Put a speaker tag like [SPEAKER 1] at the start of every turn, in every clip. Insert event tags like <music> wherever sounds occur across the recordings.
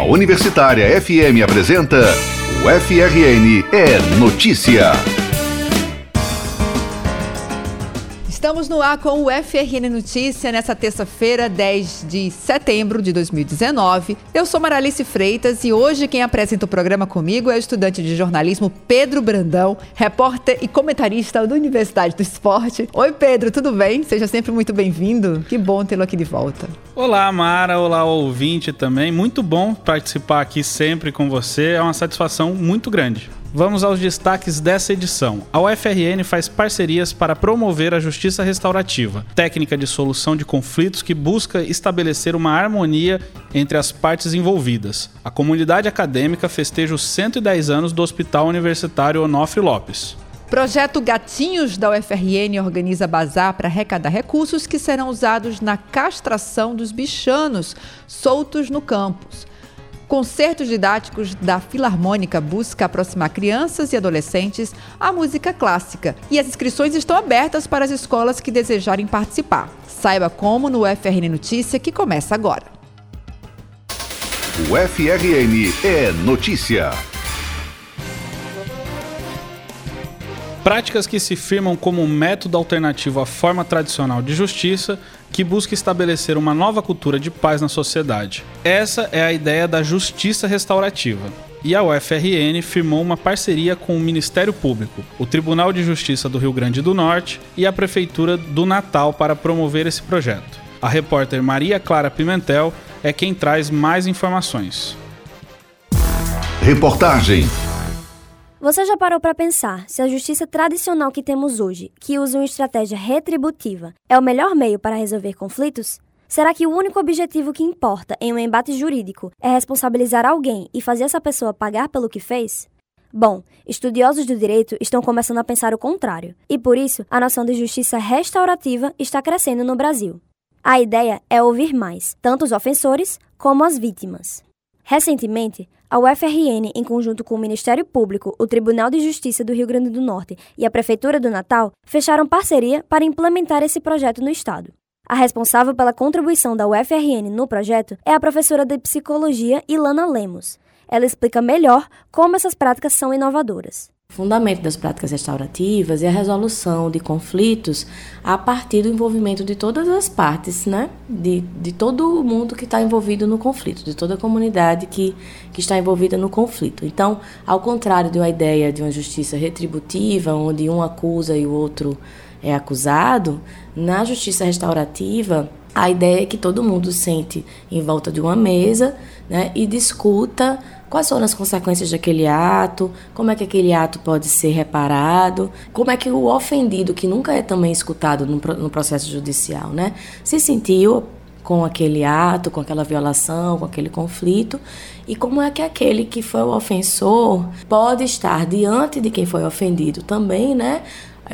[SPEAKER 1] A Universitária FM apresenta o FRN é Notícia.
[SPEAKER 2] Estamos no ar com o FRN Notícia nessa terça-feira, 10 de setembro de 2019. Eu sou Maralice Freitas e hoje quem apresenta o programa comigo é o estudante de jornalismo Pedro Brandão, repórter e comentarista da Universidade do Esporte. Oi, Pedro, tudo bem? Seja sempre muito bem-vindo. Que bom tê-lo aqui de volta.
[SPEAKER 3] Olá, Mara. Olá, ouvinte também. Muito bom participar aqui sempre com você. É uma satisfação muito grande. Vamos aos destaques dessa edição. A UFRN faz parcerias para promover a justiça restaurativa, técnica de solução de conflitos que busca estabelecer uma harmonia entre as partes envolvidas. A comunidade acadêmica festeja os 110 anos do Hospital Universitário Onofre Lopes.
[SPEAKER 2] Projeto Gatinhos da UFRN organiza bazar para arrecadar recursos que serão usados na castração dos bichanos soltos no campus. Concertos didáticos da Filarmônica busca aproximar crianças e adolescentes à música clássica. E as inscrições estão abertas para as escolas que desejarem participar. Saiba como no FRN Notícia, que começa agora.
[SPEAKER 1] O FRN é notícia.
[SPEAKER 3] Práticas que se firmam como um método alternativo à forma tradicional de justiça que busca estabelecer uma nova cultura de paz na sociedade. Essa é a ideia da justiça restaurativa. E a UFRN firmou uma parceria com o Ministério Público, o Tribunal de Justiça do Rio Grande do Norte e a Prefeitura do Natal para promover esse projeto. A repórter Maria Clara Pimentel é quem traz mais informações.
[SPEAKER 1] Reportagem
[SPEAKER 4] você já parou para pensar se a justiça tradicional que temos hoje, que usa uma estratégia retributiva, é o melhor meio para resolver conflitos? Será que o único objetivo que importa em um embate jurídico é responsabilizar alguém e fazer essa pessoa pagar pelo que fez? Bom, estudiosos do direito estão começando a pensar o contrário, e por isso a noção de justiça restaurativa está crescendo no Brasil. A ideia é ouvir mais, tanto os ofensores como as vítimas. Recentemente, a UFRN, em conjunto com o Ministério Público, o Tribunal de Justiça do Rio Grande do Norte e a Prefeitura do Natal, fecharam parceria para implementar esse projeto no Estado. A responsável pela contribuição da UFRN no projeto é a professora de Psicologia Ilana Lemos. Ela explica melhor como essas práticas são inovadoras.
[SPEAKER 5] Fundamento das práticas restaurativas é a resolução de conflitos a partir do envolvimento de todas as partes, né? de, de todo mundo que está envolvido no conflito, de toda a comunidade que, que está envolvida no conflito. Então, ao contrário de uma ideia de uma justiça retributiva, onde um acusa e o outro é acusado, na justiça restaurativa, a ideia é que todo mundo sente em volta de uma mesa né, e discuta quais foram as consequências daquele ato, como é que aquele ato pode ser reparado, como é que o ofendido, que nunca é também escutado no, no processo judicial, né, se sentiu com aquele ato, com aquela violação, com aquele conflito, e como é que aquele que foi o ofensor pode estar diante de quem foi ofendido também, né,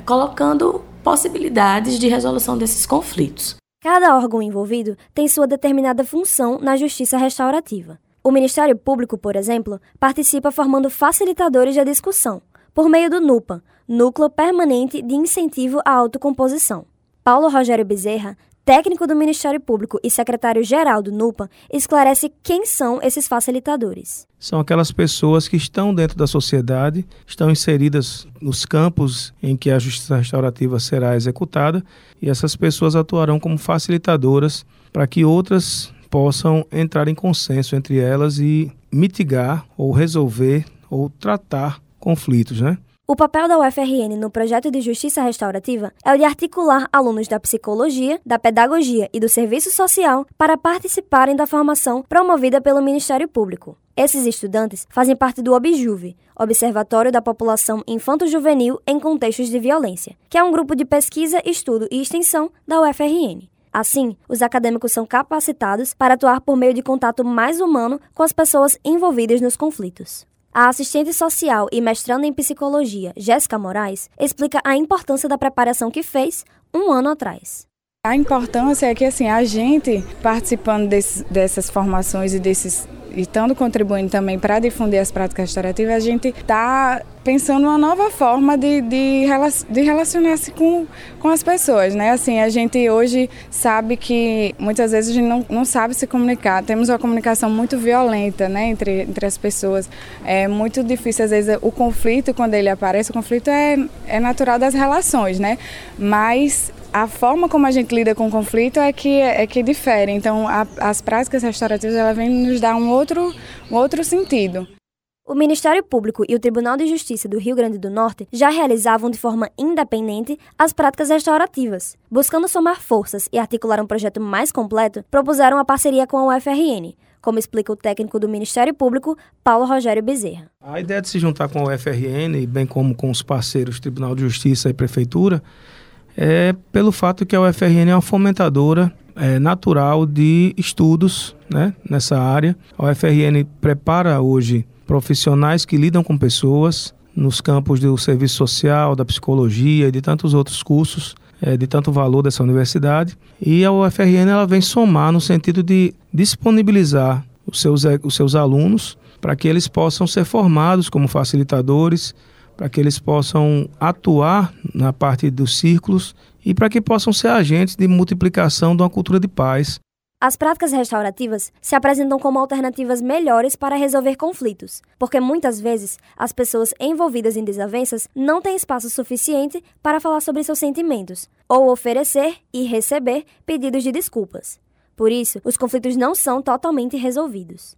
[SPEAKER 5] colocando possibilidades de resolução desses conflitos.
[SPEAKER 4] Cada órgão envolvido tem sua determinada função na justiça restaurativa. O Ministério Público, por exemplo, participa formando facilitadores da discussão, por meio do NUPA, Núcleo Permanente de Incentivo à Autocomposição. Paulo Rogério Bezerra, técnico do Ministério Público e secretário-geral do NUPA, esclarece quem são esses facilitadores.
[SPEAKER 6] São aquelas pessoas que estão dentro da sociedade, estão inseridas nos campos em que a justiça restaurativa será executada, e essas pessoas atuarão como facilitadoras para que outras possam entrar em consenso entre elas e mitigar ou resolver ou tratar conflitos, né?
[SPEAKER 4] O papel da UFRN no projeto de justiça restaurativa é o de articular alunos da psicologia, da pedagogia e do serviço social para participarem da formação promovida pelo Ministério Público. Esses estudantes fazem parte do OBJUVE, Observatório da População Infanto-Juvenil em Contextos de Violência, que é um grupo de pesquisa, estudo e extensão da UFRN. Assim, os acadêmicos são capacitados para atuar por meio de contato mais humano com as pessoas envolvidas nos conflitos. A assistente social e mestrando em psicologia, Jéssica Moraes, explica a importância da preparação que fez um ano atrás.
[SPEAKER 7] A importância é que assim, a gente participando desse, dessas formações e desses e estando contribuindo também para difundir as práticas restaurativas, a gente está pensando uma nova forma de, de, de relacionar-se com, com as pessoas, né? Assim, a gente hoje sabe que muitas vezes a gente não, não sabe se comunicar, temos uma comunicação muito violenta, né, entre, entre as pessoas. É muito difícil, às vezes, o conflito, quando ele aparece, o conflito é, é natural das relações, né? Mas a forma como a gente lida com o conflito é que, é que difere. Então, a, as práticas restaurativas ela vêm nos dar um outro, um outro sentido.
[SPEAKER 4] O Ministério Público e o Tribunal de Justiça do Rio Grande do Norte já realizavam de forma independente as práticas restaurativas. Buscando somar forças e articular um projeto mais completo, propuseram a parceria com a UFRN, como explica o técnico do Ministério Público, Paulo Rogério Bezerra.
[SPEAKER 6] A ideia de se juntar com a UFRN, bem como com os parceiros Tribunal de Justiça e Prefeitura, é pelo fato que a UFRN é uma fomentadora é, natural de estudos né, nessa área. A UFRN prepara hoje profissionais que lidam com pessoas nos campos do serviço social, da psicologia e de tantos outros cursos é, de tanto valor dessa universidade. E a UFRN ela vem somar no sentido de disponibilizar os seus, os seus alunos para que eles possam ser formados como facilitadores, para que eles possam atuar na parte dos círculos e para que possam ser agentes de multiplicação de uma cultura de paz
[SPEAKER 4] as práticas restaurativas se apresentam como alternativas melhores para resolver conflitos, porque muitas vezes as pessoas envolvidas em desavenças não têm espaço suficiente para falar sobre seus sentimentos ou oferecer e receber pedidos de desculpas. Por isso, os conflitos não são totalmente resolvidos.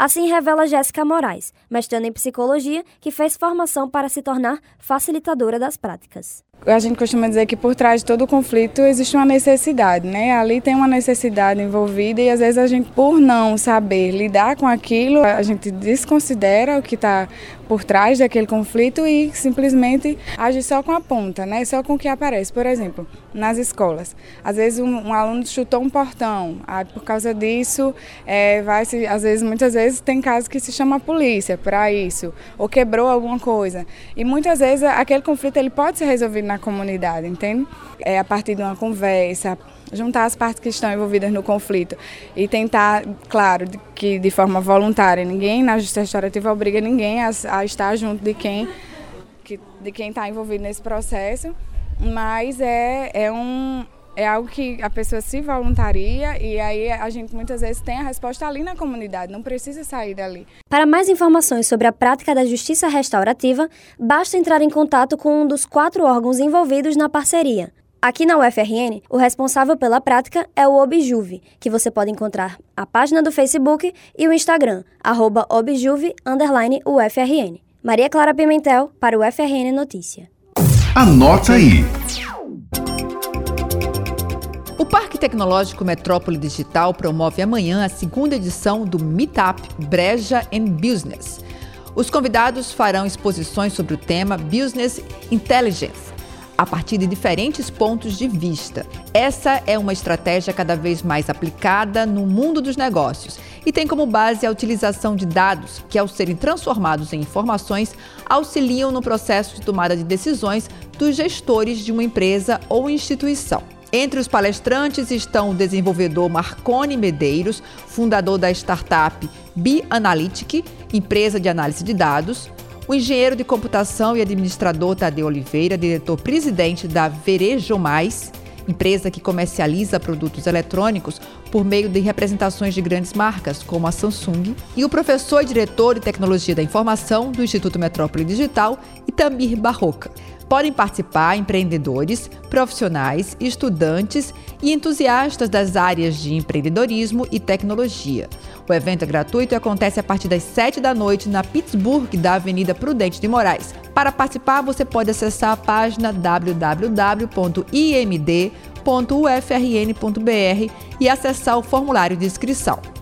[SPEAKER 4] Assim revela Jéssica Moraes, mestrando em psicologia, que fez formação para se tornar facilitadora das práticas.
[SPEAKER 7] A gente costuma dizer que por trás de todo conflito existe uma necessidade, né? Ali tem uma necessidade envolvida e às vezes a gente, por não saber lidar com aquilo, a gente desconsidera o que está por trás daquele conflito e simplesmente age só com a ponta, né? Só com o que aparece. Por exemplo, nas escolas, às vezes um, um aluno chutou um portão, ah, por causa disso, é, vai se, às vezes, muitas vezes tem casos que se chama a polícia para isso, ou quebrou alguma coisa. E muitas vezes aquele conflito ele pode ser resolvido na comunidade, entende? É a partir de uma conversa, juntar as partes que estão envolvidas no conflito e tentar, claro, que de forma voluntária, ninguém na justiça restaurativa obriga ninguém a, a estar junto de quem que, de quem está envolvido nesse processo, mas é, é um é algo que a pessoa se voluntaria e aí a gente muitas vezes tem a resposta ali na comunidade, não precisa sair dali.
[SPEAKER 4] Para mais informações sobre a prática da justiça restaurativa, basta entrar em contato com um dos quatro órgãos envolvidos na parceria, Aqui na UFRN, o responsável pela prática é o Objuve, que você pode encontrar a página do Facebook e o Instagram, arroba objuve_ufrn. Maria Clara Pimentel, para o UFRN Notícia.
[SPEAKER 1] Anota aí!
[SPEAKER 2] Parque Tecnológico Metrópole Digital promove amanhã a segunda edição do Meetup Breja and Business. Os convidados farão exposições sobre o tema Business Intelligence a partir de diferentes pontos de vista. Essa é uma estratégia cada vez mais aplicada no mundo dos negócios e tem como base a utilização de dados que, ao serem transformados em informações, auxiliam no processo de tomada de decisões dos gestores de uma empresa ou instituição. Entre os palestrantes estão o desenvolvedor Marcone Medeiros, fundador da startup BeAnalytic, empresa de análise de dados, o engenheiro de computação e administrador Tadeu Oliveira, diretor-presidente da Verejo Mais, empresa que comercializa produtos eletrônicos por meio de representações de grandes marcas, como a Samsung, e o professor e diretor de tecnologia da informação do Instituto Metrópole Digital, Itamir Barroca. Podem participar empreendedores, profissionais, estudantes e entusiastas das áreas de empreendedorismo e tecnologia. O evento é gratuito e acontece a partir das 7 da noite na Pittsburgh, da Avenida Prudente de Moraes. Para participar, você pode acessar a página www.imd.ufrn.br e acessar o formulário de inscrição.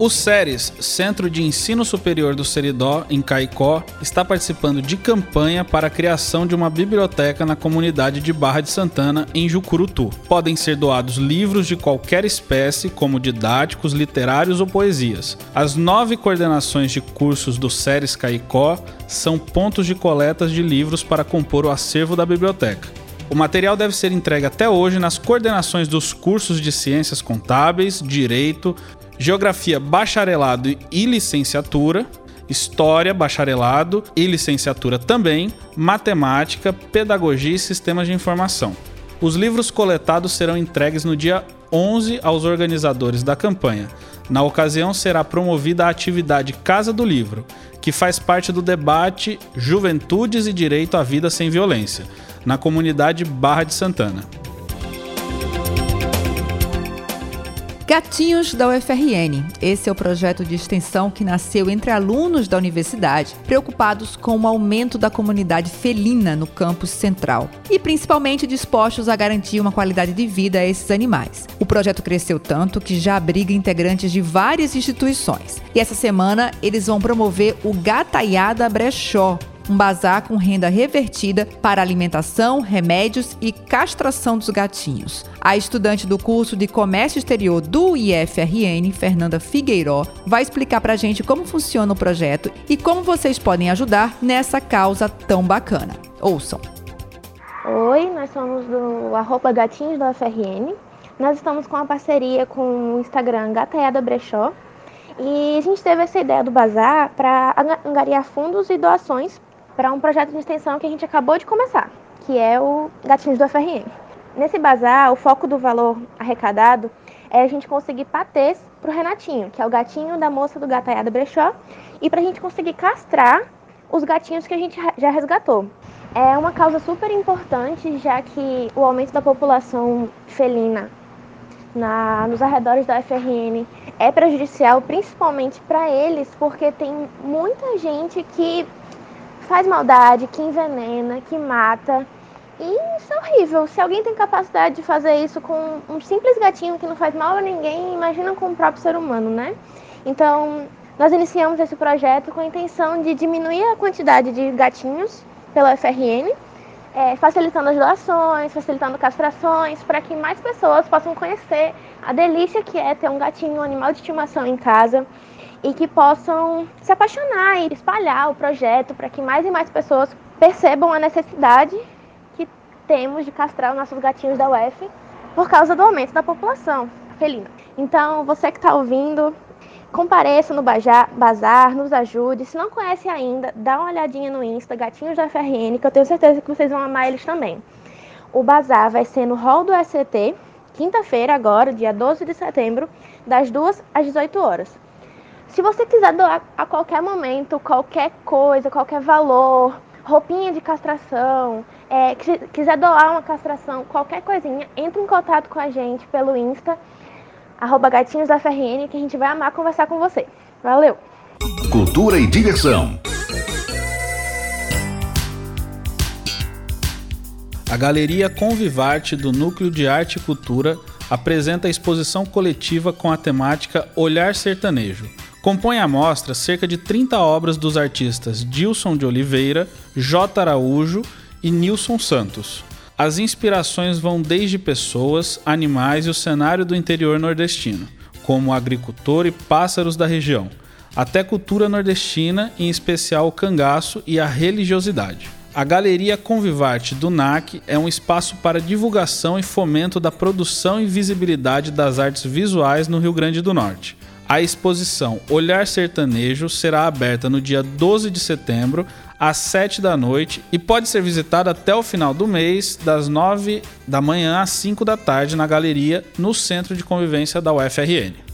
[SPEAKER 3] O SERES, Centro de Ensino Superior do Seridó, em Caicó, está participando de campanha para a criação de uma biblioteca na comunidade de Barra de Santana, em Jucurutu. Podem ser doados livros de qualquer espécie, como didáticos, literários ou poesias. As nove coordenações de cursos do SERES Caicó são pontos de coletas de livros para compor o acervo da biblioteca. O material deve ser entregue até hoje nas coordenações dos cursos de Ciências Contábeis, Direito, Geografia Bacharelado e Licenciatura, História, Bacharelado e Licenciatura também, Matemática, Pedagogia e Sistemas de Informação. Os livros coletados serão entregues no dia 11 aos organizadores da campanha. Na ocasião, será promovida a atividade Casa do Livro, que faz parte do debate Juventudes e Direito à Vida Sem Violência, na comunidade Barra de Santana.
[SPEAKER 2] Gatinhos da UFRN. Esse é o projeto de extensão que nasceu entre alunos da universidade, preocupados com o aumento da comunidade felina no campus central e principalmente dispostos a garantir uma qualidade de vida a esses animais. O projeto cresceu tanto que já abriga integrantes de várias instituições. E essa semana eles vão promover o Gataiada Brechó, um bazar com renda revertida para alimentação, remédios e castração dos gatinhos. A estudante do curso de Comércio Exterior do IFRN, Fernanda Figueiró, vai explicar para a gente como funciona o projeto e como vocês podem ajudar nessa causa tão bacana. Ouçam!
[SPEAKER 8] Oi, nós somos do arroba Gatinhos da UFRN. Nós estamos com uma parceria com o Instagram Gataiada Brechó. E a gente teve essa ideia do bazar para angariar fundos e doações para um projeto de extensão que a gente acabou de começar, que é o Gatinhos do FRN. Nesse bazar, o foco do valor arrecadado é a gente conseguir patês para o Renatinho, que é o gatinho da moça do Gataiada Brechó, e para a gente conseguir castrar os gatinhos que a gente já resgatou. É uma causa super importante, já que o aumento da população felina na, nos arredores da FRN é prejudicial, principalmente para eles, porque tem muita gente que faz maldade, que envenena, que mata. E isso é horrível. Se alguém tem capacidade de fazer isso com um simples gatinho que não faz mal a ninguém, imagina com o próprio ser humano, né? Então, nós iniciamos esse projeto com a intenção de diminuir a quantidade de gatinhos pela FRN, é, facilitando as doações, facilitando castrações, para que mais pessoas possam conhecer a delícia que é ter um gatinho, um animal de estimação em casa e que possam se apaixonar e espalhar o projeto para que mais e mais pessoas percebam a necessidade que temos de castrar os nossos gatinhos da UF por causa do aumento da população felina. Então, você que está ouvindo, compareça no bazar, nos ajude. Se não conhece ainda, dá uma olhadinha no Insta, Gatinhos da FRN, que eu tenho certeza que vocês vão amar eles também. O bazar vai ser no hall do SCT, quinta-feira agora, dia 12 de setembro, das 2 às 18 horas. Se você quiser doar a qualquer momento, qualquer coisa, qualquer valor, roupinha de castração, é, quiser doar uma castração, qualquer coisinha, entre em contato com a gente pelo Insta, arroba gatinhos da FRN, que a gente vai amar conversar com você. Valeu!
[SPEAKER 1] Cultura e diversão.
[SPEAKER 3] A Galeria Convivarte do Núcleo de Arte e Cultura apresenta a exposição coletiva com a temática Olhar Sertanejo Compõe a mostra cerca de 30 obras dos artistas Dilson de Oliveira, J. Araújo e Nilson Santos. As inspirações vão desde pessoas, animais e o cenário do interior nordestino, como agricultor e pássaros da região, até cultura nordestina, em especial o cangaço e a religiosidade. A Galeria Convivarte do NAC é um espaço para divulgação e fomento da produção e visibilidade das artes visuais no Rio Grande do Norte. A exposição Olhar Sertanejo será aberta no dia 12 de setembro, às 7 da noite, e pode ser visitada até o final do mês, das 9 da manhã às 5 da tarde, na galeria, no Centro de Convivência da UFRN.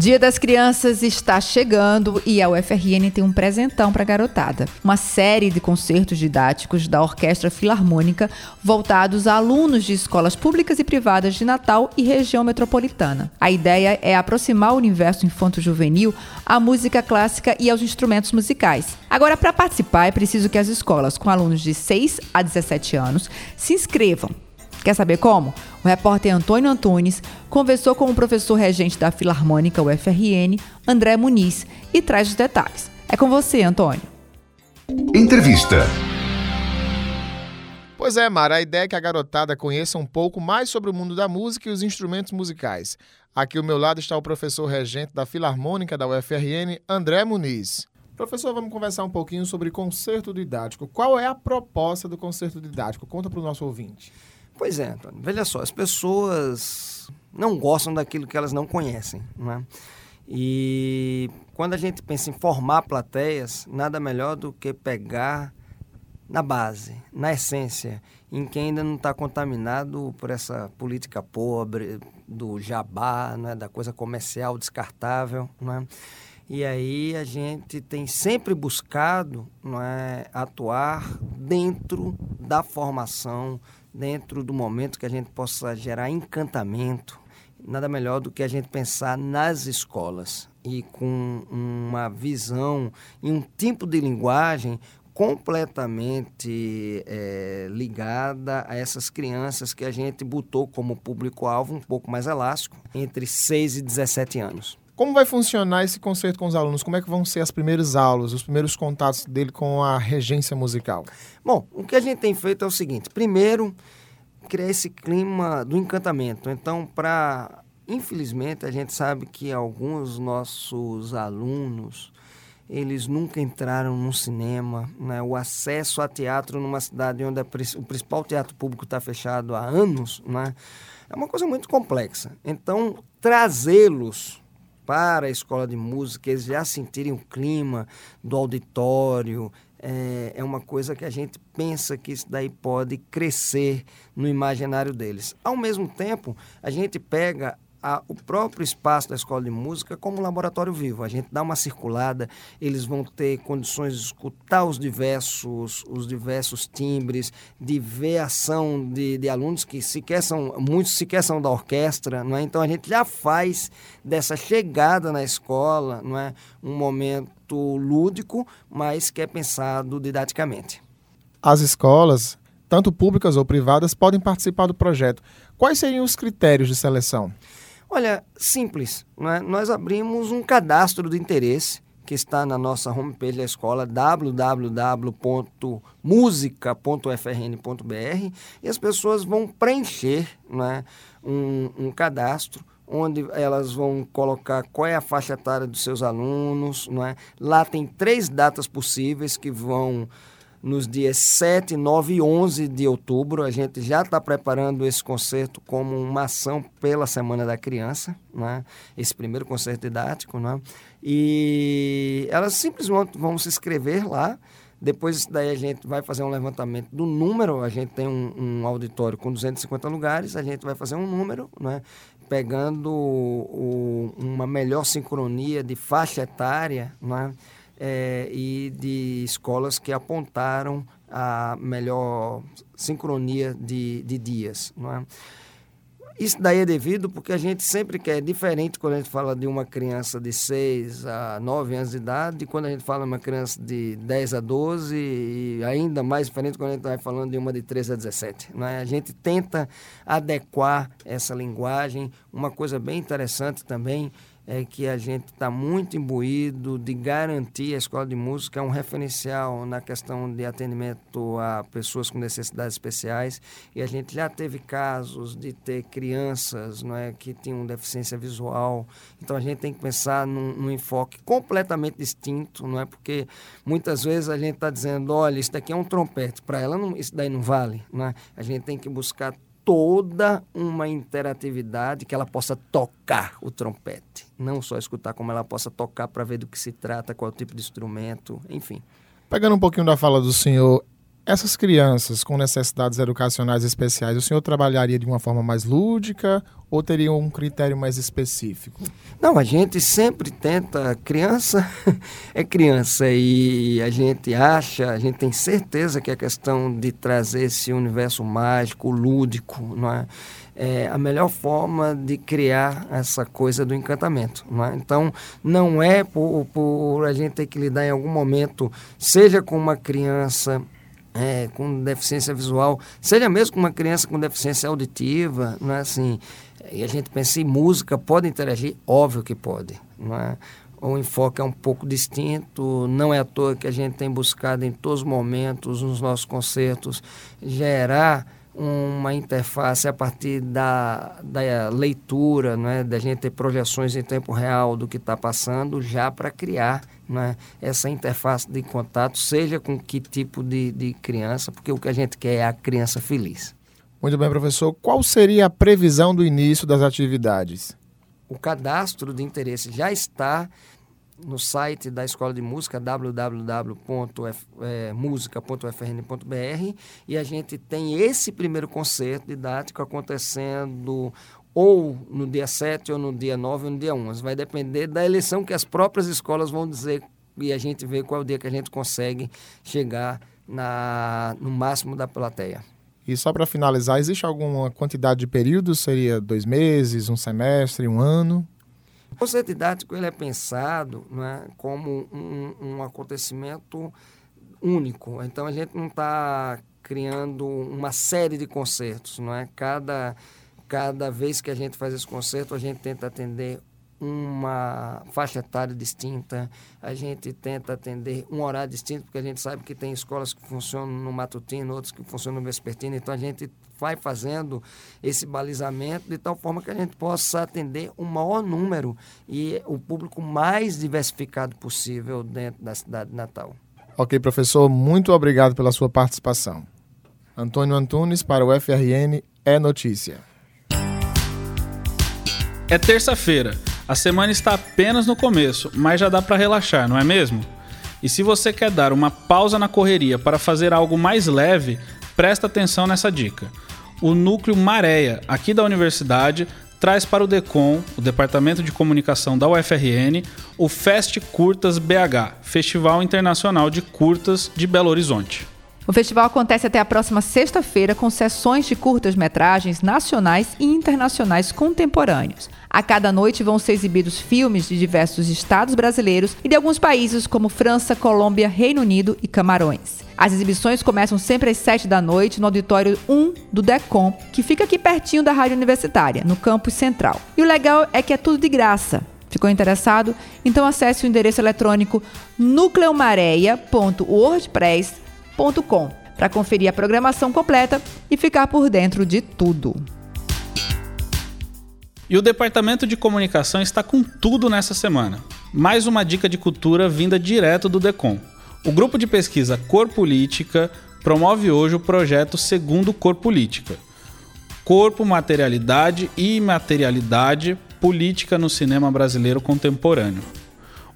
[SPEAKER 2] Dia das Crianças está chegando e a UFRN tem um presentão para a garotada. Uma série de concertos didáticos da Orquestra Filarmônica voltados a alunos de escolas públicas e privadas de Natal e região metropolitana. A ideia é aproximar o universo infanto-juvenil à música clássica e aos instrumentos musicais. Agora, para participar, é preciso que as escolas com alunos de 6 a 17 anos se inscrevam Quer saber como? O repórter Antônio Antunes conversou com o professor regente da Filarmônica UFRN, André Muniz, e traz os detalhes. É com você, Antônio.
[SPEAKER 1] Entrevista.
[SPEAKER 9] Pois é, Mara, a ideia é que a garotada conheça um pouco mais sobre o mundo da música e os instrumentos musicais. Aqui ao meu lado está o professor regente da Filarmônica da UFRN, André Muniz. Professor, vamos conversar um pouquinho sobre concerto didático. Qual é a proposta do concerto didático? Conta para o nosso ouvinte.
[SPEAKER 10] Pois é, Antônio. Veja só, as pessoas não gostam daquilo que elas não conhecem, não é? E quando a gente pensa em formar plateias, nada melhor do que pegar na base, na essência, em quem ainda não está contaminado por essa política pobre, do jabá, né, da coisa comercial descartável. Né? E aí a gente tem sempre buscado é, atuar dentro da formação, dentro do momento que a gente possa gerar encantamento. Nada melhor do que a gente pensar nas escolas e com uma visão e um tipo de linguagem completamente é, ligada a essas crianças que a gente botou como público-alvo um pouco mais elástico, entre 6 e 17 anos.
[SPEAKER 9] Como vai funcionar esse concerto com os alunos? Como é que vão ser as primeiras aulas, os primeiros contatos dele com a regência musical?
[SPEAKER 10] Bom, o que a gente tem feito é o seguinte: primeiro, criar esse clima do encantamento. Então, para. Infelizmente, a gente sabe que alguns nossos alunos eles nunca entraram num cinema. Né? O acesso a teatro numa cidade onde o principal teatro público está fechado há anos né? é uma coisa muito complexa. Então, trazê-los para a escola de música, eles já sentirem o clima do auditório, é, é uma coisa que a gente pensa que isso daí pode crescer no imaginário deles. Ao mesmo tempo, a gente pega a, o próprio espaço da escola de música como um laboratório vivo. A gente dá uma circulada, eles vão ter condições de escutar os diversos, os diversos timbres, de ver a ação de, de alunos que sequer são, muitos sequer são da orquestra, não é? Então a gente já faz dessa chegada na escola, não é, um momento lúdico, mas que é pensado didaticamente.
[SPEAKER 9] As escolas, tanto públicas ou privadas, podem participar do projeto. Quais seriam os critérios de seleção?
[SPEAKER 10] Olha, simples. Né? Nós abrimos um cadastro de interesse que está na nossa homepage da escola www.musica.frn.br e as pessoas vão preencher né, um, um cadastro onde elas vão colocar qual é a faixa etária dos seus alunos. Não é? Lá tem três datas possíveis que vão nos dias 7, 9 e 11 de outubro. A gente já está preparando esse concerto como uma ação pela Semana da Criança, né? esse primeiro concerto didático. Né? E elas simplesmente vão se inscrever lá. Depois daí a gente vai fazer um levantamento do número. A gente tem um, um auditório com 250 lugares. A gente vai fazer um número, né? pegando o, uma melhor sincronia de faixa etária, né? É, e de escolas que apontaram a melhor sincronia de, de dias. Não é? Isso daí é devido porque a gente sempre quer, diferente quando a gente fala de uma criança de 6 a 9 anos de idade, quando a gente fala de uma criança de 10 a 12, e ainda mais diferente quando a gente vai falando de uma de 13 a 17. Né? A gente tenta adequar essa linguagem. Uma coisa bem interessante também é que a gente está muito imbuído de garantir a escola de música é um referencial na questão de atendimento a pessoas com necessidades especiais. E a gente já teve casos de ter crianças não é que tinham deficiência visual. Então a gente tem que pensar num, num enfoque completamente distinto não é? Porque muitas vezes a gente está dizendo olha isso daqui é um trompete para ela não, isso daí não vale não é? a gente tem que buscar toda uma interatividade que ela possa tocar o trompete. Não só escutar, como ela possa tocar para ver do que se trata, qual é o tipo de instrumento, enfim.
[SPEAKER 9] Pegando um pouquinho da fala do senhor, essas crianças com necessidades educacionais especiais, o senhor trabalharia de uma forma mais lúdica ou teria um critério mais específico?
[SPEAKER 10] Não, a gente sempre tenta. Criança <laughs> é criança e a gente acha, a gente tem certeza que a questão de trazer esse universo mágico, lúdico, não é? É a melhor forma de criar essa coisa do encantamento. Não é? Então, não é por, por a gente ter que lidar em algum momento, seja com uma criança é, com deficiência visual, seja mesmo com uma criança com deficiência auditiva, não é assim, e a gente pensa em música, pode interagir? Óbvio que pode, não é? O enfoque é um pouco distinto, não é à toa que a gente tem buscado em todos os momentos, nos nossos concertos, gerar uma interface a partir da, da leitura, né, da gente ter projeções em tempo real do que está passando, já para criar né, essa interface de contato, seja com que tipo de, de criança, porque o que a gente quer é a criança feliz.
[SPEAKER 9] Muito bem, professor. Qual seria a previsão do início das atividades?
[SPEAKER 10] O cadastro de interesse já está no site da Escola de Música, www.musica.ufrn.br, e a gente tem esse primeiro concerto didático acontecendo ou no dia 7, ou no dia 9, ou no dia 11. Vai depender da eleição que as próprias escolas vão dizer e a gente vê qual é o dia que a gente consegue chegar na, no máximo da plateia.
[SPEAKER 9] E só para finalizar, existe alguma quantidade de períodos? Seria dois meses, um semestre, um ano?
[SPEAKER 10] O conceito didático ele é pensado né, como um, um acontecimento único. Então a gente não está criando uma série de concertos, não é? Cada cada vez que a gente faz esse concerto, a gente tenta atender uma faixa etária distinta, a gente tenta atender um horário distinto, porque a gente sabe que tem escolas que funcionam no matutino, outras que funcionam no vespertino, então a gente vai fazendo esse balizamento de tal forma que a gente possa atender o maior número e o público mais diversificado possível dentro da cidade de Natal.
[SPEAKER 9] Ok, professor, muito obrigado pela sua participação. Antônio Antunes para o FRN é notícia.
[SPEAKER 3] É terça-feira. A semana está apenas no começo, mas já dá para relaxar, não é mesmo? E se você quer dar uma pausa na correria para fazer algo mais leve, presta atenção nessa dica. O núcleo Maréia, aqui da universidade, traz para o DECOM, o Departamento de Comunicação da UFRN, o Fest Curtas BH, Festival Internacional de Curtas de Belo Horizonte.
[SPEAKER 2] O festival acontece até a próxima sexta-feira com sessões de curtas-metragens nacionais e internacionais contemporâneos. A cada noite vão ser exibidos filmes de diversos estados brasileiros e de alguns países como França, Colômbia, Reino Unido e Camarões. As exibições começam sempre às 7 da noite no auditório 1 do DECOM, que fica aqui pertinho da Rádio Universitária, no campus central. E o legal é que é tudo de graça. Ficou interessado? Então acesse o endereço eletrônico nucleomareia.wordpress.com para conferir a programação completa e ficar por dentro de tudo.
[SPEAKER 3] E o Departamento de Comunicação está com tudo nessa semana. Mais uma dica de cultura vinda direto do DECOM. O grupo de pesquisa Cor Política promove hoje o projeto Segundo Cor Política. Corpo, materialidade e imaterialidade, política no cinema brasileiro contemporâneo.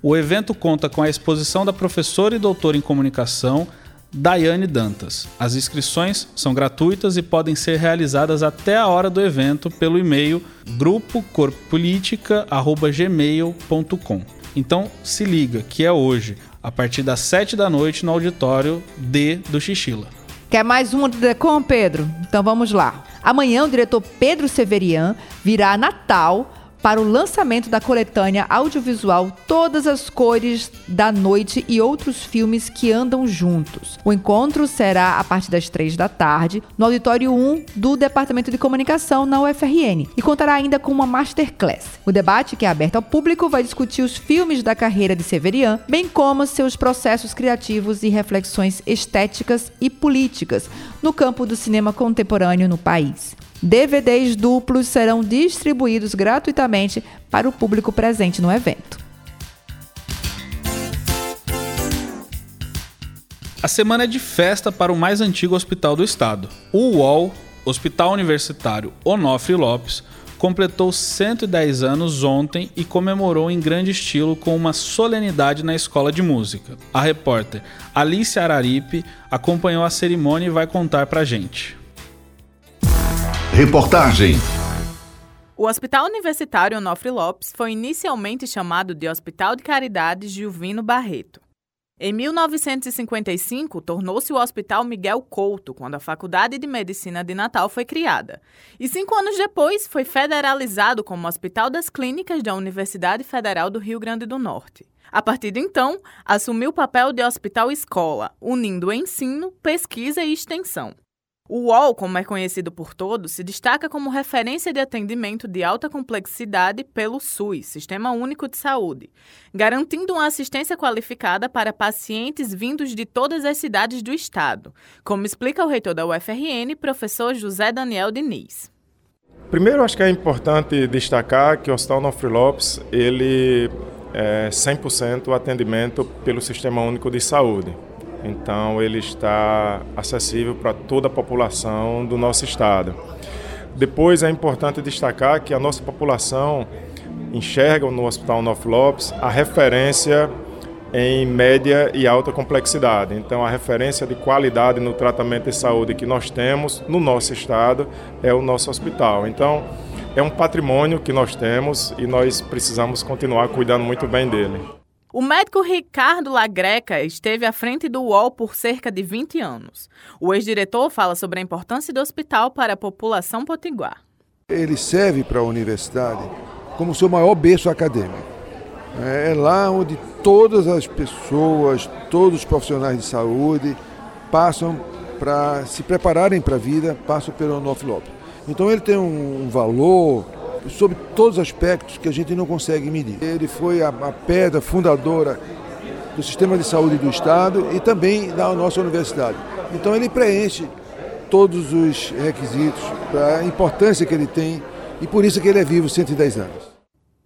[SPEAKER 3] O evento conta com a exposição da professora e doutora em comunicação Daiane Dantas. As inscrições são gratuitas e podem ser realizadas até a hora do evento pelo e-mail grupocorpolitica@gmail.com. Então se liga que é hoje, a partir das 7 da noite no auditório D do Xixila.
[SPEAKER 2] Quer mais uma do Decom, Pedro? Então vamos lá. Amanhã o diretor Pedro Severian virá Natal para o lançamento da coletânea audiovisual Todas as Cores da Noite e outros filmes que andam juntos. O encontro será a partir das três da tarde no auditório 1 do Departamento de Comunicação na UFRN e contará ainda com uma masterclass. O debate, que é aberto ao público, vai discutir os filmes da carreira de Severian, bem como seus processos criativos e reflexões estéticas e políticas no campo do cinema contemporâneo no país. DVDs duplos serão distribuídos gratuitamente para o público presente no evento.
[SPEAKER 3] A semana é de festa para o mais antigo hospital do estado. O UOL, Hospital Universitário Onofre Lopes, completou 110 anos ontem e comemorou em grande estilo com uma solenidade na escola de música. A repórter Alice Araripe acompanhou a cerimônia e vai contar pra gente.
[SPEAKER 1] Reportagem.
[SPEAKER 11] O Hospital Universitário Onofre Lopes foi inicialmente chamado de Hospital de Caridade Gilvino Barreto. Em 1955, tornou-se o Hospital Miguel Couto, quando a Faculdade de Medicina de Natal foi criada. E cinco anos depois, foi federalizado como Hospital das Clínicas da Universidade Federal do Rio Grande do Norte. A partir de então, assumiu o papel de hospital escola, unindo ensino, pesquisa e extensão. O UOL, como é conhecido por todos, se destaca como referência de atendimento de alta complexidade pelo SUS, Sistema Único de Saúde, garantindo uma assistência qualificada para pacientes vindos de todas as cidades do estado, como explica o reitor da UFRN, professor José Daniel Diniz.
[SPEAKER 12] Primeiro, acho que é importante destacar que o Hospital Nofre Lopes, ele é, 100% o atendimento pelo Sistema Único de Saúde. Então, ele está acessível para toda a população do nosso estado. Depois, é importante destacar que a nossa população enxerga no Hospital Nof Lopes a referência em média e alta complexidade. Então, a referência de qualidade no tratamento de saúde que nós temos no nosso estado é o nosso hospital. Então, é um patrimônio que nós temos e nós precisamos continuar cuidando muito bem dele.
[SPEAKER 11] O médico Ricardo Lagreca esteve à frente do UOL por cerca de 20 anos. O ex-diretor fala sobre a importância do hospital para a população potiguar.
[SPEAKER 13] Ele serve para a universidade como seu maior berço acadêmico. É lá onde todas as pessoas, todos os profissionais de saúde passam para se prepararem para a vida, passam pelo Onofre Lopes. Então ele tem um valor sobre todos os aspectos que a gente não consegue medir. Ele foi a, a pedra fundadora do sistema de saúde do Estado e também da nossa universidade. Então ele preenche todos os requisitos para a importância que ele tem e por isso que ele é vivo 110 anos.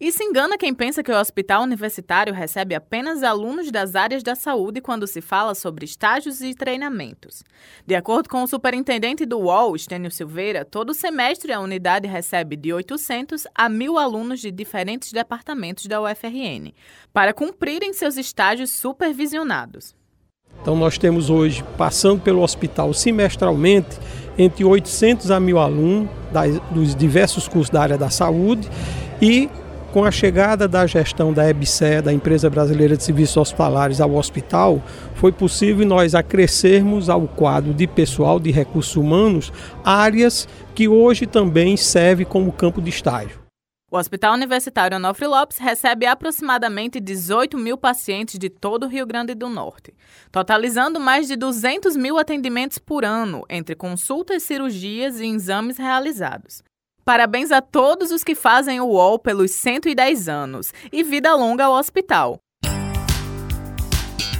[SPEAKER 11] E se engana quem pensa que o hospital universitário recebe apenas alunos das áreas da saúde quando se fala sobre estágios e treinamentos. De acordo com o superintendente do UOL, Estênio Silveira, todo semestre a unidade recebe de 800 a 1.000 alunos de diferentes departamentos da UFRN, para cumprirem seus estágios supervisionados.
[SPEAKER 14] Então, nós temos hoje, passando pelo hospital semestralmente, entre 800 a 1.000 alunos dos diversos cursos da área da saúde e com a chegada da gestão da EBSE, da Empresa Brasileira de Serviços Hospitalares, ao hospital, foi possível nós acrescermos ao quadro de pessoal de recursos humanos áreas que hoje também servem como campo de estágio.
[SPEAKER 11] O Hospital Universitário Onofre Lopes recebe aproximadamente 18 mil pacientes de todo o Rio Grande do Norte, totalizando mais de 200 mil atendimentos por ano, entre consultas, cirurgias e exames realizados. Parabéns a todos os que fazem o UOL pelos 110 anos e vida longa ao hospital.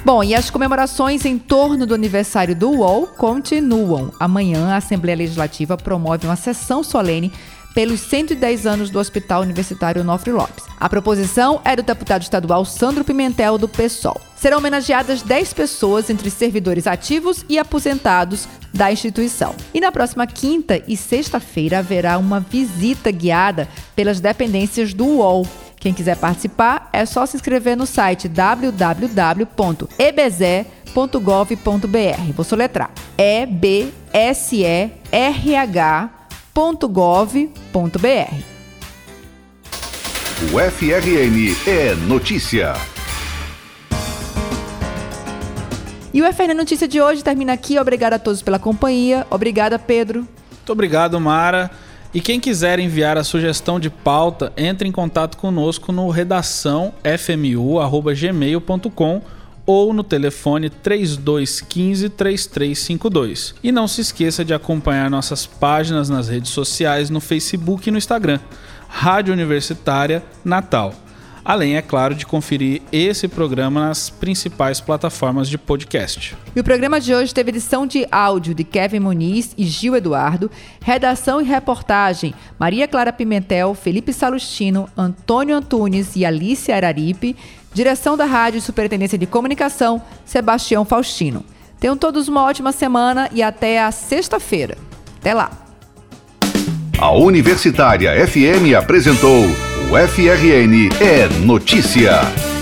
[SPEAKER 2] Bom, e as comemorações em torno do aniversário do UOL continuam. Amanhã, a Assembleia Legislativa promove uma sessão solene pelos 110 anos do Hospital Universitário Nofre Lopes. A proposição é do deputado estadual Sandro Pimentel, do PSOL. Serão homenageadas 10 pessoas entre servidores ativos e aposentados da instituição. E na próxima quinta e sexta-feira haverá uma visita guiada pelas dependências do UOL. Quem quiser participar é só se inscrever no site www.ebze.gov.br. Vou soletrar. E B S E R H www.ufrn.gov.br.
[SPEAKER 1] O FRN é notícia.
[SPEAKER 2] E o FRN Notícia de hoje termina aqui. Obrigada a todos pela companhia. Obrigada, Pedro.
[SPEAKER 3] Muito obrigado, Mara. E quem quiser enviar a sugestão de pauta, entre em contato conosco no redação fmu@gmail.com ou no telefone 3215 3352. E não se esqueça de acompanhar nossas páginas nas redes sociais, no Facebook e no Instagram. Rádio Universitária Natal. Além, é claro, de conferir esse programa nas principais plataformas de podcast.
[SPEAKER 2] E o programa de hoje teve edição de áudio de Kevin Muniz e Gil Eduardo, redação e reportagem Maria Clara Pimentel, Felipe Salustino, Antônio Antunes e Alice Araripe Direção da Rádio Superintendência de Comunicação, Sebastião Faustino. Tenham todos uma ótima semana e até a sexta-feira. Até lá.
[SPEAKER 1] A Universitária FM apresentou o FRN é Notícia.